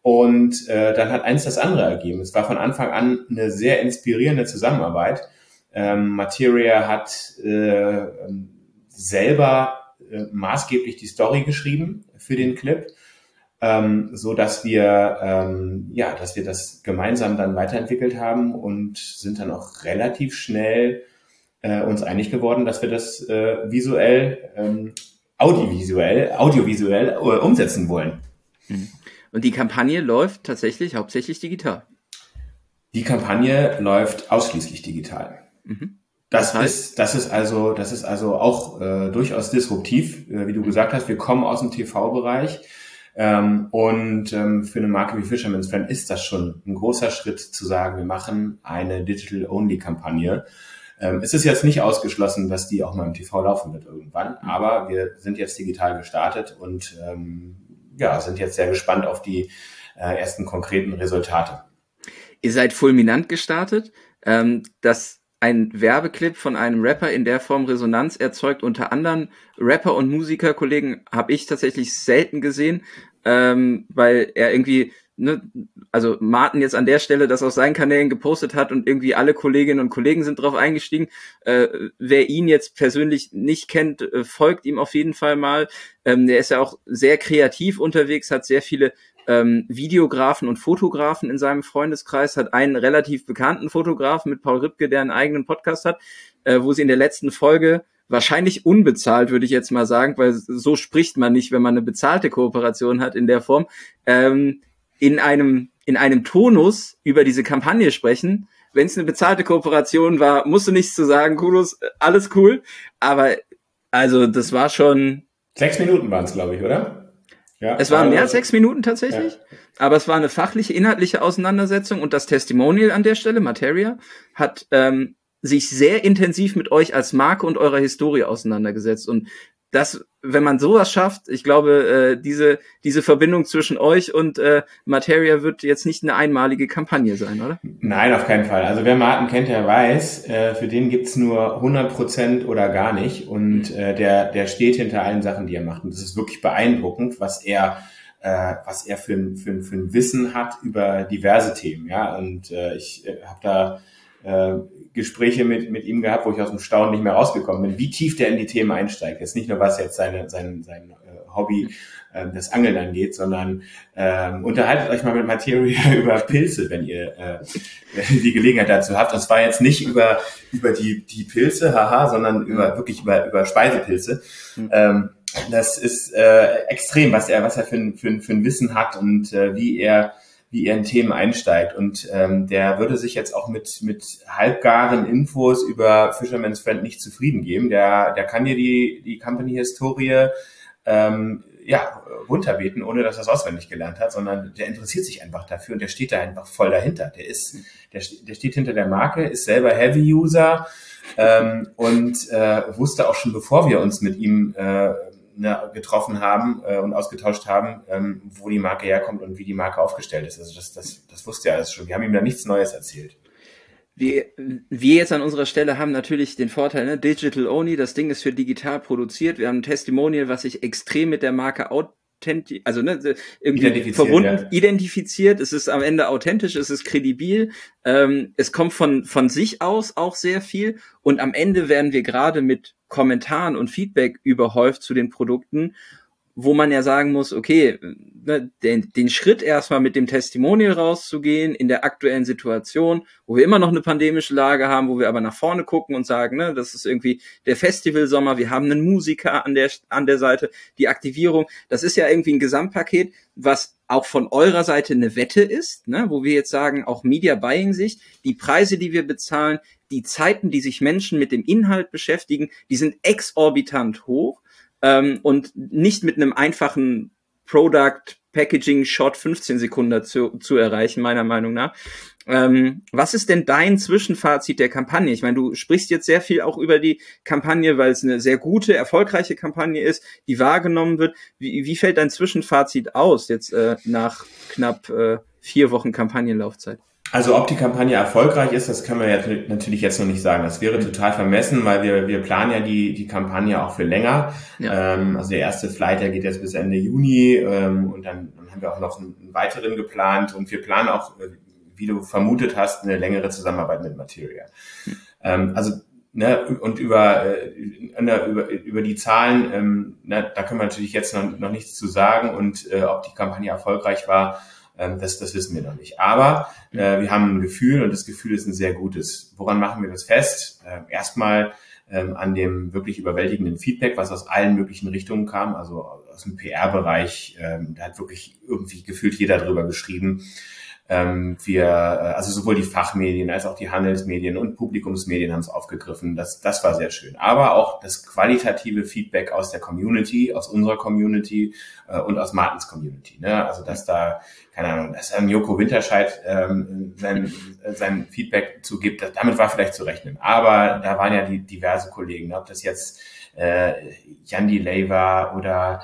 und äh, dann hat eins das andere ergeben. Es war von Anfang an eine sehr inspirierende Zusammenarbeit. Ähm, Materia hat äh, selber äh, maßgeblich die Story geschrieben für den Clip, ähm, so dass wir ähm, ja, dass wir das gemeinsam dann weiterentwickelt haben und sind dann auch relativ schnell äh, uns einig geworden, dass wir das äh, visuell, ähm, audiovisuell, audiovisuell äh, umsetzen wollen. Mhm. Und die Kampagne läuft tatsächlich hauptsächlich digital. Die Kampagne läuft ausschließlich digital. Mhm. Das, das heißt? ist, das ist also, das ist also auch äh, durchaus disruptiv, äh, wie du gesagt hast. Wir kommen aus dem TV-Bereich. Ähm, und ähm, für eine Marke wie Fisherman's Friend ist das schon ein großer Schritt zu sagen, wir machen eine Digital-Only-Kampagne. Ähm, es ist jetzt nicht ausgeschlossen, dass die auch mal im TV laufen wird irgendwann, aber wir sind jetzt digital gestartet und ähm, ja, sind jetzt sehr gespannt auf die äh, ersten konkreten Resultate. Ihr seid fulminant gestartet. Ähm, dass ein Werbeclip von einem Rapper in der Form Resonanz erzeugt, unter anderem Rapper und Musikerkollegen, habe ich tatsächlich selten gesehen, ähm, weil er irgendwie ne, also Martin jetzt an der Stelle das auf seinen Kanälen gepostet hat und irgendwie alle Kolleginnen und Kollegen sind drauf eingestiegen. Äh, wer ihn jetzt persönlich nicht kennt, äh, folgt ihm auf jeden Fall mal. Ähm, der ist ja auch sehr kreativ unterwegs, hat sehr viele ähm, Videografen und Fotografen in seinem Freundeskreis, hat einen relativ bekannten Fotografen mit Paul Ripke, der einen eigenen Podcast hat, äh, wo sie in der letzten Folge wahrscheinlich unbezahlt, würde ich jetzt mal sagen, weil so spricht man nicht, wenn man eine bezahlte Kooperation hat in der Form. Ähm, in einem, in einem Tonus über diese Kampagne sprechen. Wenn es eine bezahlte Kooperation war, musst du nichts zu sagen, Kudos, alles cool. Aber also das war schon. Sechs Minuten waren es, glaube ich, oder? Ja, es waren mehr als sechs Minuten tatsächlich, ja. aber es war eine fachliche, inhaltliche Auseinandersetzung und das Testimonial an der Stelle, Materia, hat ähm, sich sehr intensiv mit euch als Marke und eurer Historie auseinandergesetzt. Und das, wenn man sowas schafft, ich glaube, äh, diese, diese Verbindung zwischen euch und äh, Materia wird jetzt nicht eine einmalige Kampagne sein, oder? Nein, auf keinen Fall. Also wer Martin kennt, der weiß, äh, für den gibt's nur 100 Prozent oder gar nicht. Und mhm. äh, der, der steht hinter allen Sachen, die er macht. Und das ist wirklich beeindruckend, was er äh, was er für ein, für, ein, für ein Wissen hat über diverse Themen. Ja, und äh, ich äh, habe da äh, Gespräche mit, mit ihm gehabt, wo ich aus dem Staunen nicht mehr rausgekommen bin, wie tief der in die Themen einsteigt. Jetzt nicht nur, was jetzt seine, sein, sein äh, Hobby äh, das Angeln angeht, sondern ähm, unterhaltet euch mal mit Materia über Pilze, wenn ihr äh, die Gelegenheit dazu habt. Das war jetzt nicht über, über die, die Pilze, haha, sondern über wirklich über, über Speisepilze. Mhm. Ähm, das ist äh, extrem, was er, was er für ein, für, ein, für ein Wissen hat und äh, wie er wie er in Themen einsteigt. Und ähm, der würde sich jetzt auch mit, mit halbgaren Infos über Fisherman's Friend nicht zufrieden geben. Der, der kann dir die, die Company-Historie ähm, ja, runterbeten, ohne dass er es auswendig gelernt hat, sondern der interessiert sich einfach dafür und der steht da einfach voll dahinter. Der ist, der, der steht hinter der Marke, ist selber Heavy-User ähm, und äh, wusste auch schon, bevor wir uns mit ihm äh, ne, getroffen haben äh, und ausgetauscht haben, ähm, wo die Marke herkommt und wie die Marke aufgestellt ist. Also das, das, das wusste er alles schon. Wir haben ihm da nichts Neues erzählt. Wir, wir jetzt an unserer Stelle haben natürlich den Vorteil, ne? Digital Only, das Ding ist für digital produziert. Wir haben ein Testimonial, was sich extrem mit der Marke authentisch, also ne, irgendwie verbunden, ja. identifiziert. Es ist am Ende authentisch, es ist kredibil. Ähm, es kommt von, von sich aus auch sehr viel. Und am Ende werden wir gerade mit Kommentaren und Feedback überhäuft zu den Produkten wo man ja sagen muss, okay, ne, den, den Schritt erstmal mit dem Testimonial rauszugehen in der aktuellen Situation, wo wir immer noch eine pandemische Lage haben, wo wir aber nach vorne gucken und sagen, ne, das ist irgendwie der Festivalsommer, wir haben einen Musiker an der, an der Seite, die Aktivierung, das ist ja irgendwie ein Gesamtpaket, was auch von eurer Seite eine Wette ist, ne, wo wir jetzt sagen, auch Media Buying sich, die Preise, die wir bezahlen, die Zeiten, die sich Menschen mit dem Inhalt beschäftigen, die sind exorbitant hoch ähm, und nicht mit einem einfachen Product Packaging Shot 15 Sekunden zu, zu erreichen, meiner Meinung nach. Ähm, was ist denn dein Zwischenfazit der Kampagne? Ich meine, du sprichst jetzt sehr viel auch über die Kampagne, weil es eine sehr gute, erfolgreiche Kampagne ist, die wahrgenommen wird. Wie, wie fällt dein Zwischenfazit aus jetzt äh, nach knapp äh, vier Wochen Kampagnenlaufzeit? Also ob die Kampagne erfolgreich ist, das können wir jetzt natürlich jetzt noch nicht sagen. Das wäre mhm. total vermessen, weil wir, wir planen ja die, die Kampagne auch für länger. Ja. Ähm, also der erste Flight, der geht jetzt bis Ende Juni ähm, und dann, dann haben wir auch noch einen, weiteren geplant und wir planen auch, äh, wie du vermutet hast, eine längere Zusammenarbeit mit Materia. Mhm. Ähm, also ne, und über, äh, ne, über, über die Zahlen, ähm, ne, da können wir natürlich jetzt noch, noch nichts zu sagen und äh, ob die Kampagne erfolgreich war, ähm, das, das wissen wir noch nicht. Aber äh, wir haben ein Gefühl und das Gefühl ist ein sehr gutes. Woran machen wir das fest? Äh, erstmal ähm, an dem wirklich überwältigenden Feedback, was aus allen möglichen Richtungen kam, also aus dem PR-Bereich. Ähm, da hat wirklich irgendwie gefühlt jeder drüber geschrieben. Ähm, wir, äh, also sowohl die Fachmedien als auch die Handelsmedien und Publikumsmedien haben es aufgegriffen. Das, das war sehr schön. Aber auch das qualitative Feedback aus der Community, aus unserer Community äh, und aus Martins Community. Ne? Also dass da, keine Ahnung, dass ähm, Joko Winterscheid ähm, sein, sein Feedback zugibt, damit war vielleicht zu rechnen. Aber da waren ja die diverse Kollegen, ob das jetzt äh, Delay war oder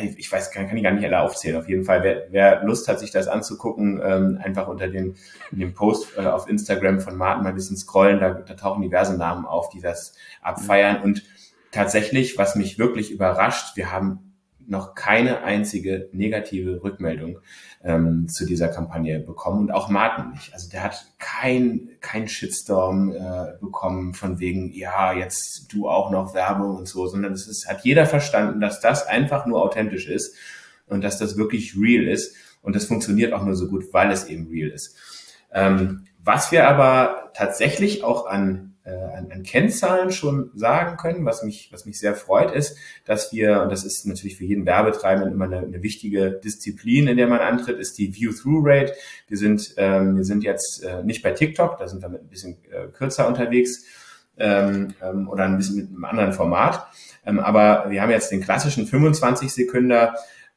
ich weiß, kann, kann ich gar nicht alle aufzählen. Auf jeden Fall, wer, wer Lust hat, sich das anzugucken, ähm, einfach unter dem, dem Post äh, auf Instagram von Martin mal ein bisschen scrollen, da, da tauchen diverse Namen auf, die das abfeiern. Und tatsächlich, was mich wirklich überrascht, wir haben noch keine einzige negative Rückmeldung ähm, zu dieser Kampagne bekommen und auch Martin nicht. Also der hat kein kein Shitstorm äh, bekommen von wegen ja jetzt du auch noch Werbung und so, sondern es ist, hat jeder verstanden, dass das einfach nur authentisch ist und dass das wirklich real ist und das funktioniert auch nur so gut, weil es eben real ist. Ähm, was wir aber tatsächlich auch an äh, an, an Kennzahlen schon sagen können, was mich, was mich sehr freut, ist, dass wir, und das ist natürlich für jeden Werbetreibenden immer eine, eine wichtige Disziplin, in der man antritt, ist die View-Through-Rate. Wir sind, ähm, wir sind jetzt äh, nicht bei TikTok, da sind wir mit ein bisschen äh, kürzer unterwegs ähm, ähm, oder ein bisschen mit einem anderen Format. Ähm, aber wir haben jetzt den klassischen 25 Sekunden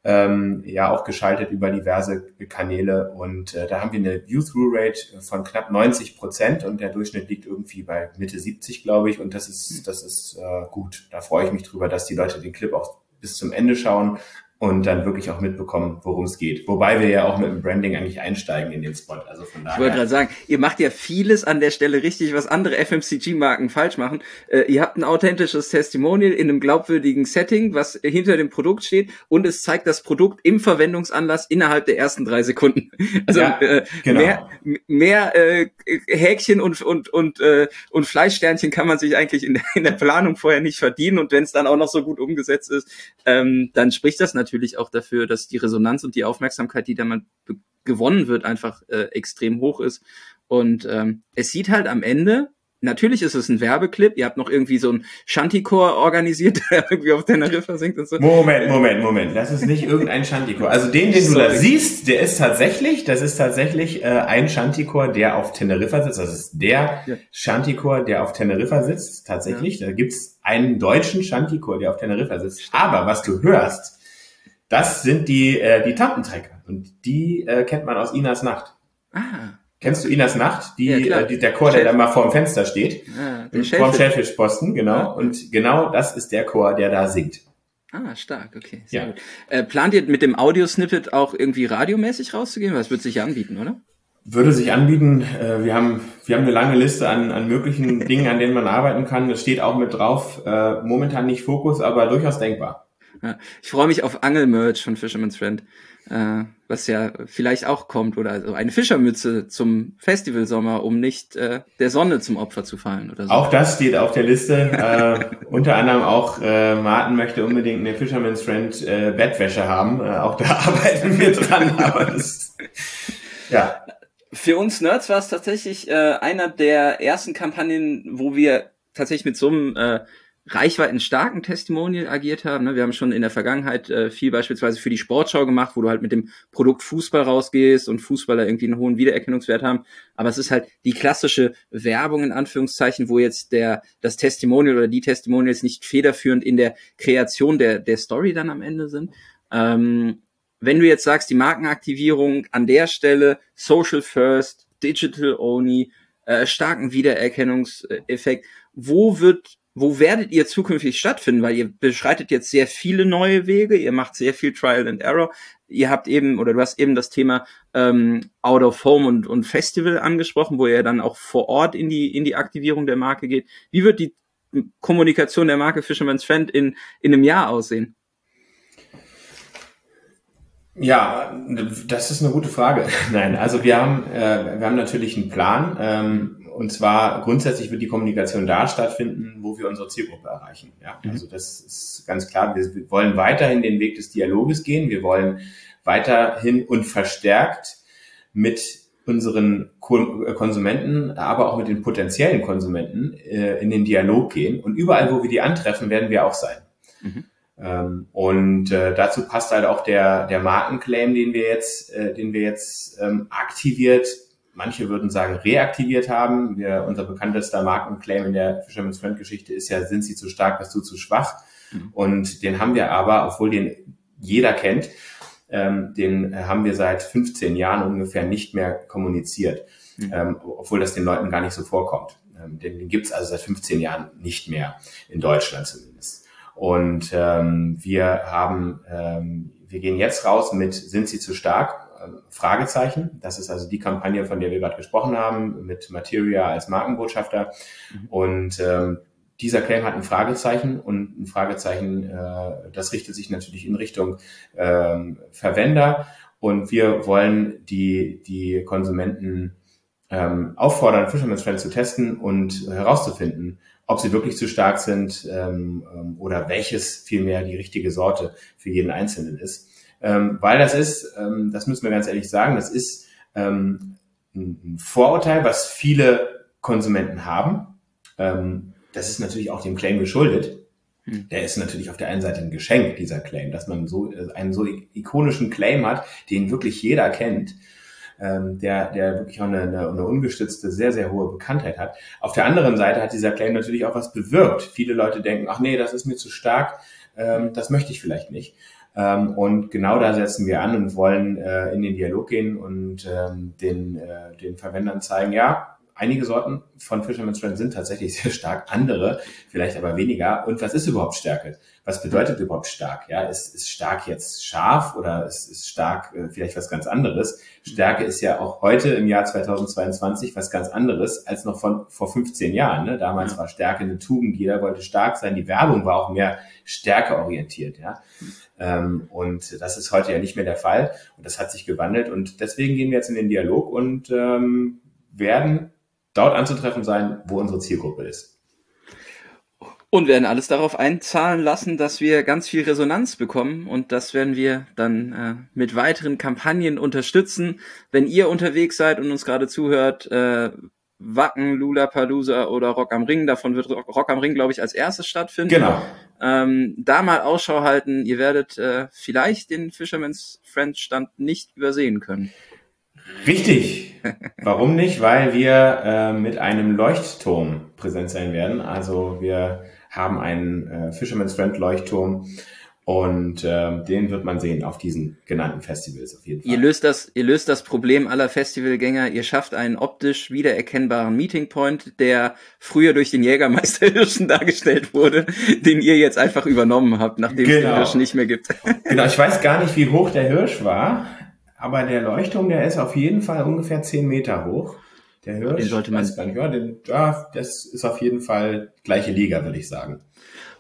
ähm, ja auch geschaltet über diverse Kanäle. Und äh, da haben wir eine View-Through-Rate von knapp 90 Prozent und der Durchschnitt liegt irgendwie bei Mitte 70, glaube ich. Und das ist, das ist äh, gut. Da freue ich mich drüber, dass die Leute den Clip auch bis zum Ende schauen und dann wirklich auch mitbekommen, worum es geht. Wobei wir ja auch mit dem Branding eigentlich einsteigen in den Spot. Also von daher. Ich wollte gerade sagen, ihr macht ja vieles an der Stelle richtig, was andere FMCG-Marken falsch machen. Äh, ihr habt ein authentisches Testimonial in einem glaubwürdigen Setting, was hinter dem Produkt steht und es zeigt das Produkt im Verwendungsanlass innerhalb der ersten drei Sekunden. Also ja, äh, genau. mehr, mehr äh, Häkchen und und und äh, und Fleischsternchen kann man sich eigentlich in der, in der Planung vorher nicht verdienen und wenn es dann auch noch so gut umgesetzt ist, ähm, dann spricht das natürlich natürlich auch dafür, dass die Resonanz und die Aufmerksamkeit, die da mal gewonnen wird, einfach äh, extrem hoch ist. Und ähm, es sieht halt am Ende, natürlich ist es ein Werbeclip, ihr habt noch irgendwie so ein Shantycore organisiert, der irgendwie auf Teneriffa singt und so. Moment, Moment, Moment, das ist nicht irgendein Shantycore. Also den, den du da siehst, der ist tatsächlich, das ist tatsächlich äh, ein Shantycore, der auf Teneriffa sitzt. Das ist der ja. Shantycore, der auf Teneriffa sitzt, tatsächlich. Ja. Da gibt's einen deutschen Shantycore, der auf Teneriffa sitzt. Aber was du hörst, das sind die, äh, die Tantentrecker. Und die äh, kennt man aus Inas Nacht. Ah. Kennst du Inas Nacht? Die, ja, äh, die der Chor, der da mal vor dem Fenster steht. Ah, der vor dem Schellfischposten, genau. Ah. Und genau das ist der Chor, der da singt. Ah, stark, okay. Sehr ja. gut. Äh, plant ihr mit dem Audiosnippet auch irgendwie radiomäßig rauszugehen? Was wird sich anbieten, oder? Würde sich anbieten. Äh, wir haben, wir haben eine lange Liste an, an möglichen Dingen, an denen man arbeiten kann. Das steht auch mit drauf. Äh, momentan nicht Fokus, aber durchaus denkbar. Ja, ich freue mich auf Angelmerch von Fisherman's Friend, äh, was ja vielleicht auch kommt oder also eine Fischermütze zum Festivalsommer, um nicht äh, der Sonne zum Opfer zu fallen oder so. Auch das steht auf der Liste. äh, unter anderem auch äh, Martin möchte unbedingt eine Fisherman's Friend äh, Bettwäsche haben. Äh, auch da arbeiten wir dran, aber das, ja. Für uns Nerds war es tatsächlich äh, einer der ersten Kampagnen, wo wir tatsächlich mit so einem äh, reichweitenstarken Testimonial agiert haben. Ne? Wir haben schon in der Vergangenheit äh, viel beispielsweise für die Sportschau gemacht, wo du halt mit dem Produkt Fußball rausgehst und Fußballer irgendwie einen hohen Wiedererkennungswert haben. Aber es ist halt die klassische Werbung in Anführungszeichen, wo jetzt der das Testimonial oder die Testimonials nicht federführend in der Kreation der der Story dann am Ende sind. Ähm, wenn du jetzt sagst, die Markenaktivierung an der Stelle Social First, Digital Only, äh, starken Wiedererkennungseffekt, wo wird wo werdet ihr zukünftig stattfinden? Weil ihr beschreitet jetzt sehr viele neue Wege, ihr macht sehr viel Trial and Error. Ihr habt eben, oder du hast eben das Thema ähm, Out of Home und, und Festival angesprochen, wo ihr dann auch vor Ort in die, in die Aktivierung der Marke geht. Wie wird die Kommunikation der Marke Fisherman's Friend in, in einem Jahr aussehen? Ja, das ist eine gute Frage. Nein, also wir haben, äh, wir haben natürlich einen Plan. Ähm, und zwar grundsätzlich wird die Kommunikation da stattfinden, wo wir unsere Zielgruppe erreichen. Ja, mhm. also das ist ganz klar. Wir wollen weiterhin den Weg des Dialoges gehen. Wir wollen weiterhin und verstärkt mit unseren äh, Konsumenten, aber auch mit den potenziellen Konsumenten äh, in den Dialog gehen. Und überall, wo wir die antreffen, werden wir auch sein. Mhm. Ähm, und äh, dazu passt halt auch der, der Markenclaim, den wir jetzt, äh, den wir jetzt ähm, aktiviert manche würden sagen, reaktiviert haben. Wir, unser bekanntester Markenclaim in der Fisherman's Friend Geschichte ist ja, sind sie zu stark, bist du zu schwach? Mhm. Und den haben wir aber, obwohl den jeder kennt, ähm, den haben wir seit 15 Jahren ungefähr nicht mehr kommuniziert, mhm. ähm, obwohl das den Leuten gar nicht so vorkommt. Ähm, den den gibt es also seit 15 Jahren nicht mehr, in Deutschland zumindest. Und ähm, wir haben, ähm, wir gehen jetzt raus mit, sind sie zu stark? Fragezeichen. Das ist also die Kampagne, von der wir gerade gesprochen haben, mit Materia als Markenbotschafter. Mhm. Und ähm, dieser Claim hat ein Fragezeichen und ein Fragezeichen, äh, das richtet sich natürlich in Richtung ähm, Verwender. Und wir wollen die, die Konsumenten ähm, auffordern, Fisherman's Friend zu testen und herauszufinden, ob sie wirklich zu stark sind ähm, ähm oder welches vielmehr die richtige Sorte für jeden Einzelnen ist. Ähm, weil das ist, ähm, das müssen wir ganz ehrlich sagen, das ist ähm, ein Vorurteil, was viele Konsumenten haben. Ähm, das ist natürlich auch dem Claim geschuldet. Hm. Der ist natürlich auf der einen Seite ein Geschenk, dieser Claim, dass man so äh, einen so ikonischen Claim hat, den wirklich jeder kennt, ähm, der, der wirklich auch eine, eine, eine ungestützte, sehr, sehr hohe Bekanntheit hat. Auf der anderen Seite hat dieser Claim natürlich auch was bewirkt. Viele Leute denken, ach nee, das ist mir zu stark, ähm, das möchte ich vielleicht nicht. Ähm, und genau da setzen wir an und wollen äh, in den Dialog gehen und ähm, den, äh, den Verwendern zeigen, ja, einige Sorten von Fisherman's Friend sind tatsächlich sehr stark, andere vielleicht aber weniger. Und was ist überhaupt Stärke? Was bedeutet überhaupt stark? Ja, ist, ist stark jetzt scharf oder ist, ist stark äh, vielleicht was ganz anderes? Stärke ist ja auch heute im Jahr 2022 was ganz anderes als noch von vor 15 Jahren. Ne? Damals war Stärke eine Tugend, jeder wollte stark sein. Die Werbung war auch mehr stärkeorientiert. Ja. Ähm, und das ist heute ja nicht mehr der Fall. Und das hat sich gewandelt. Und deswegen gehen wir jetzt in den Dialog und ähm, werden dort anzutreffen sein, wo unsere Zielgruppe ist. Und werden alles darauf einzahlen lassen, dass wir ganz viel Resonanz bekommen und das werden wir dann äh, mit weiteren Kampagnen unterstützen. Wenn ihr unterwegs seid und uns gerade zuhört, äh, Wacken, Lula Palusa oder Rock am Ring, davon wird Rock am Ring, glaube ich, als erstes stattfinden. Genau. Ähm, da mal Ausschau halten, ihr werdet äh, vielleicht den Fisherman's Friend Stand nicht übersehen können. Richtig. Warum nicht? Weil wir äh, mit einem Leuchtturm präsent sein werden. Also wir haben einen äh, Fisherman's Friend Leuchtturm und äh, den wird man sehen auf diesen genannten Festivals auf jeden Fall. Ihr löst das, ihr löst das Problem aller Festivalgänger. Ihr schafft einen optisch wiedererkennbaren Meeting Point, der früher durch den Jägermeister Hirschen dargestellt wurde, den ihr jetzt einfach übernommen habt, nachdem genau. es den genau. Hirsch nicht mehr gibt. genau, ich weiß gar nicht, wie hoch der Hirsch war aber der Leuchtturm, der ist auf jeden Fall ungefähr zehn Meter hoch. Der Hirsch, den sollte man weiß gar nicht, ja, den, ja, das ist auf jeden Fall gleiche Liga, würde ich sagen.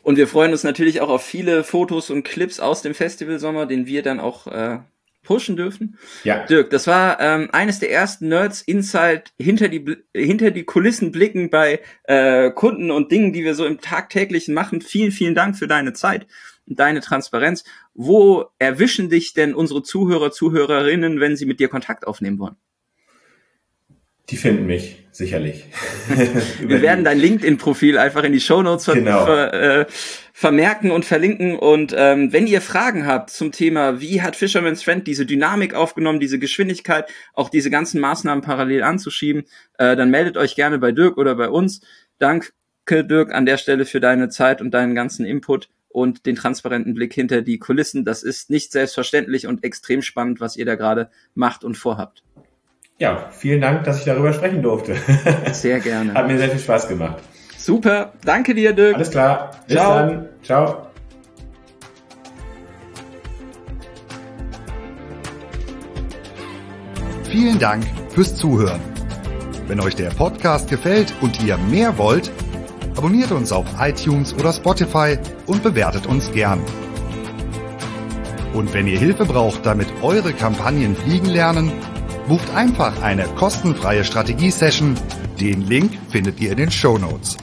Und wir freuen uns natürlich auch auf viele Fotos und Clips aus dem Festivalsommer, den wir dann auch äh, pushen dürfen. Ja. Dirk, das war ähm, eines der ersten Nerds Inside hinter die hinter die Kulissen blicken bei äh, Kunden und Dingen, die wir so im tagtäglichen machen. Vielen, vielen Dank für deine Zeit und deine Transparenz. Wo erwischen dich denn unsere Zuhörer, Zuhörerinnen, wenn sie mit dir Kontakt aufnehmen wollen? Die finden mich, sicherlich. Wir werden dein LinkedIn-Profil einfach in die Show Notes ver genau. ver äh, vermerken und verlinken. Und ähm, wenn ihr Fragen habt zum Thema, wie hat Fisherman's Friend diese Dynamik aufgenommen, diese Geschwindigkeit, auch diese ganzen Maßnahmen parallel anzuschieben, äh, dann meldet euch gerne bei Dirk oder bei uns. Danke, Dirk, an der Stelle für deine Zeit und deinen ganzen Input und den transparenten Blick hinter die Kulissen. Das ist nicht selbstverständlich und extrem spannend, was ihr da gerade macht und vorhabt. Ja, vielen Dank, dass ich darüber sprechen durfte. Sehr gerne. Hat mir sehr viel Spaß gemacht. Super, danke dir, Dirk. Alles klar. Bis Ciao. dann. Ciao. Vielen Dank fürs Zuhören. Wenn euch der Podcast gefällt und ihr mehr wollt, Abonniert uns auf iTunes oder Spotify und bewertet uns gern. Und wenn ihr Hilfe braucht, damit eure Kampagnen fliegen lernen, bucht einfach eine kostenfreie Strategie-Session. Den Link findet ihr in den Show Notes.